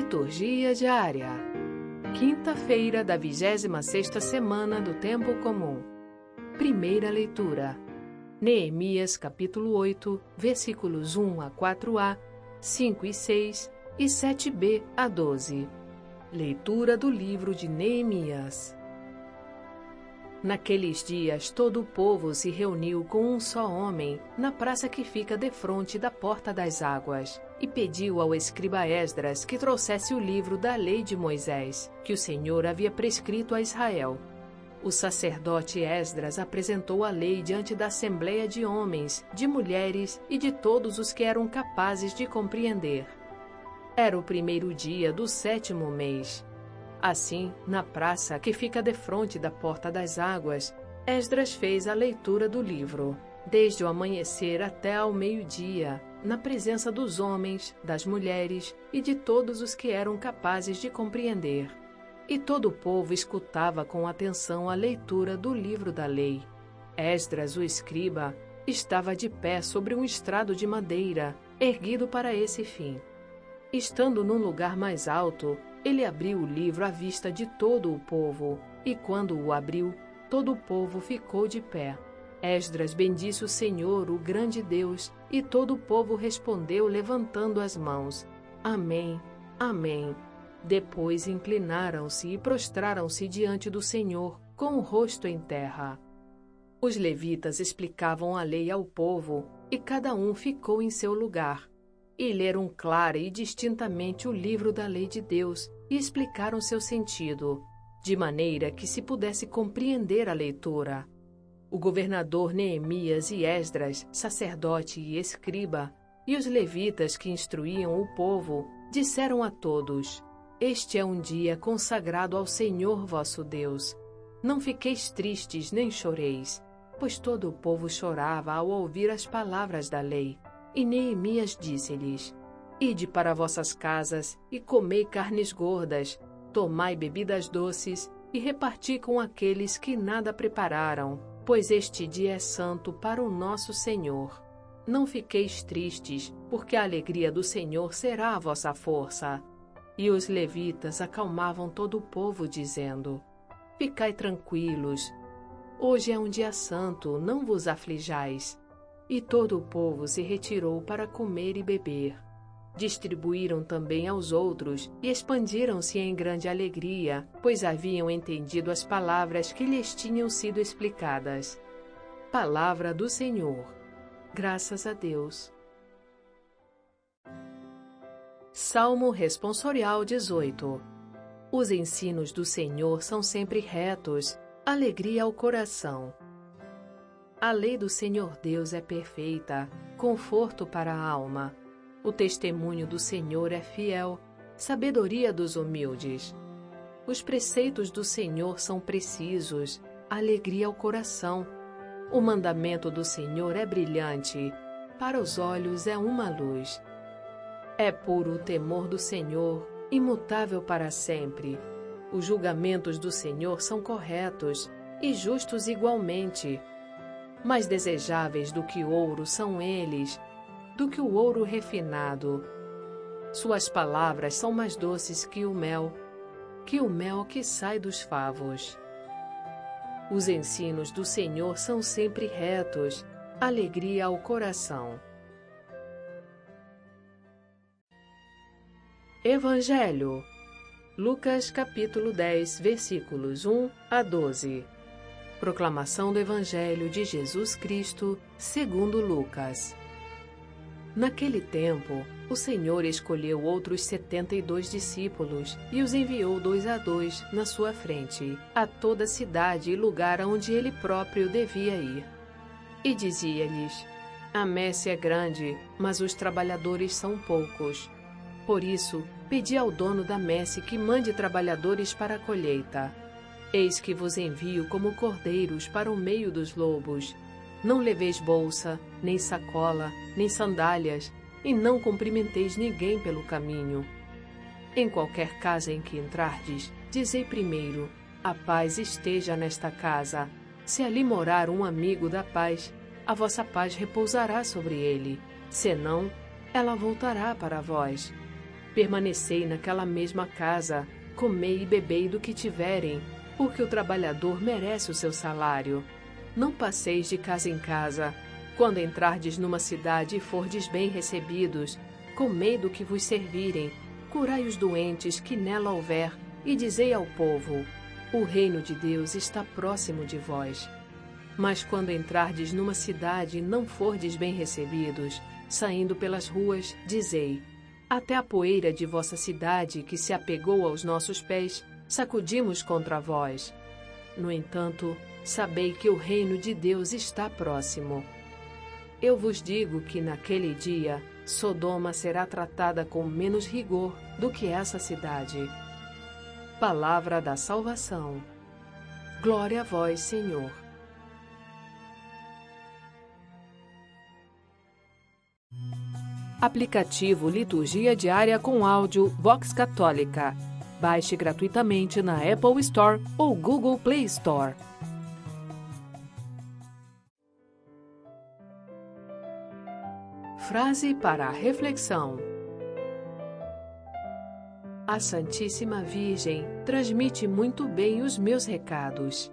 Liturgia diária. Quinta-feira da 26ª semana do tempo comum. Primeira leitura. Neemias capítulo 8, versículos 1 a 4a, 5 e 6 e 7b a 12. Leitura do livro de Neemias. Naqueles dias todo o povo se reuniu com um só homem na praça que fica defronte da porta das águas, e pediu ao escriba Esdras que trouxesse o livro da lei de Moisés, que o Senhor havia prescrito a Israel. O sacerdote Esdras apresentou a lei diante da assembleia de homens, de mulheres e de todos os que eram capazes de compreender. Era o primeiro dia do sétimo mês, Assim, na praça que fica defronte da Porta das Águas, Esdras fez a leitura do livro, desde o amanhecer até ao meio-dia, na presença dos homens, das mulheres e de todos os que eram capazes de compreender. E todo o povo escutava com atenção a leitura do livro da lei. Esdras, o escriba, estava de pé sobre um estrado de madeira, erguido para esse fim. Estando num lugar mais alto, ele abriu o livro à vista de todo o povo, e quando o abriu, todo o povo ficou de pé. Esdras bendisse o Senhor, o grande Deus, e todo o povo respondeu levantando as mãos: Amém, Amém. Depois inclinaram-se e prostraram-se diante do Senhor, com o rosto em terra. Os levitas explicavam a lei ao povo, e cada um ficou em seu lugar e leram clara e distintamente o livro da lei de Deus e explicaram seu sentido, de maneira que se pudesse compreender a leitura. O governador Neemias e Esdras, sacerdote e escriba, e os levitas que instruíam o povo, disseram a todos: Este é um dia consagrado ao Senhor vosso Deus. Não fiqueis tristes nem choreis, pois todo o povo chorava ao ouvir as palavras da lei. E Neemias disse-lhes: Ide para vossas casas e comei carnes gordas, tomai bebidas doces e reparti com aqueles que nada prepararam, pois este dia é santo para o nosso Senhor. Não fiqueis tristes, porque a alegria do Senhor será a vossa força. E os levitas acalmavam todo o povo, dizendo: Ficai tranquilos. Hoje é um dia santo, não vos aflijais. E todo o povo se retirou para comer e beber. Distribuíram também aos outros e expandiram-se em grande alegria, pois haviam entendido as palavras que lhes tinham sido explicadas. Palavra do Senhor. Graças a Deus. Salmo Responsorial 18 Os ensinos do Senhor são sempre retos, alegria ao coração. A lei do Senhor Deus é perfeita, conforto para a alma. O testemunho do Senhor é fiel, sabedoria dos humildes. Os preceitos do Senhor são precisos, alegria ao coração. O mandamento do Senhor é brilhante, para os olhos é uma luz. É puro o temor do Senhor, imutável para sempre. Os julgamentos do Senhor são corretos e justos igualmente. Mais desejáveis do que ouro são eles, do que o ouro refinado. Suas palavras são mais doces que o mel, que o mel que sai dos favos. Os ensinos do Senhor são sempre retos, alegria ao coração. Evangelho Lucas capítulo 10, versículos 1 a 12 Proclamação do Evangelho de Jesus Cristo, segundo Lucas. Naquele tempo, o Senhor escolheu outros setenta e dois discípulos e os enviou dois a dois na sua frente, a toda cidade e lugar aonde ele próprio devia ir. E dizia-lhes: A messe é grande, mas os trabalhadores são poucos. Por isso, pedi ao dono da messe que mande trabalhadores para a colheita. Eis que vos envio como cordeiros para o meio dos lobos. Não leveis bolsa, nem sacola, nem sandálias, e não cumprimenteis ninguém pelo caminho. Em qualquer casa em que entrardes, dizei primeiro: A paz esteja nesta casa. Se ali morar um amigo da paz, a vossa paz repousará sobre ele. Senão, ela voltará para vós. Permanecei naquela mesma casa, comei e bebei do que tiverem, porque o trabalhador merece o seu salário. Não passeis de casa em casa. Quando entrardes numa cidade e fordes bem recebidos, comei do que vos servirem, curai os doentes que nela houver, e dizei ao povo: O reino de Deus está próximo de vós. Mas quando entrardes numa cidade e não fordes bem recebidos, saindo pelas ruas, dizei: Até a poeira de vossa cidade, que se apegou aos nossos pés, sacudimos contra vós. No entanto, sabei que o reino de Deus está próximo. Eu vos digo que naquele dia Sodoma será tratada com menos rigor do que essa cidade. Palavra da salvação. Glória a vós, Senhor. Aplicativo Liturgia Diária com áudio Vox Católica. Baixe gratuitamente na Apple Store ou Google Play Store. Frase para a reflexão: A Santíssima Virgem transmite muito bem os meus recados.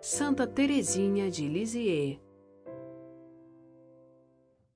Santa Teresinha de Lisieux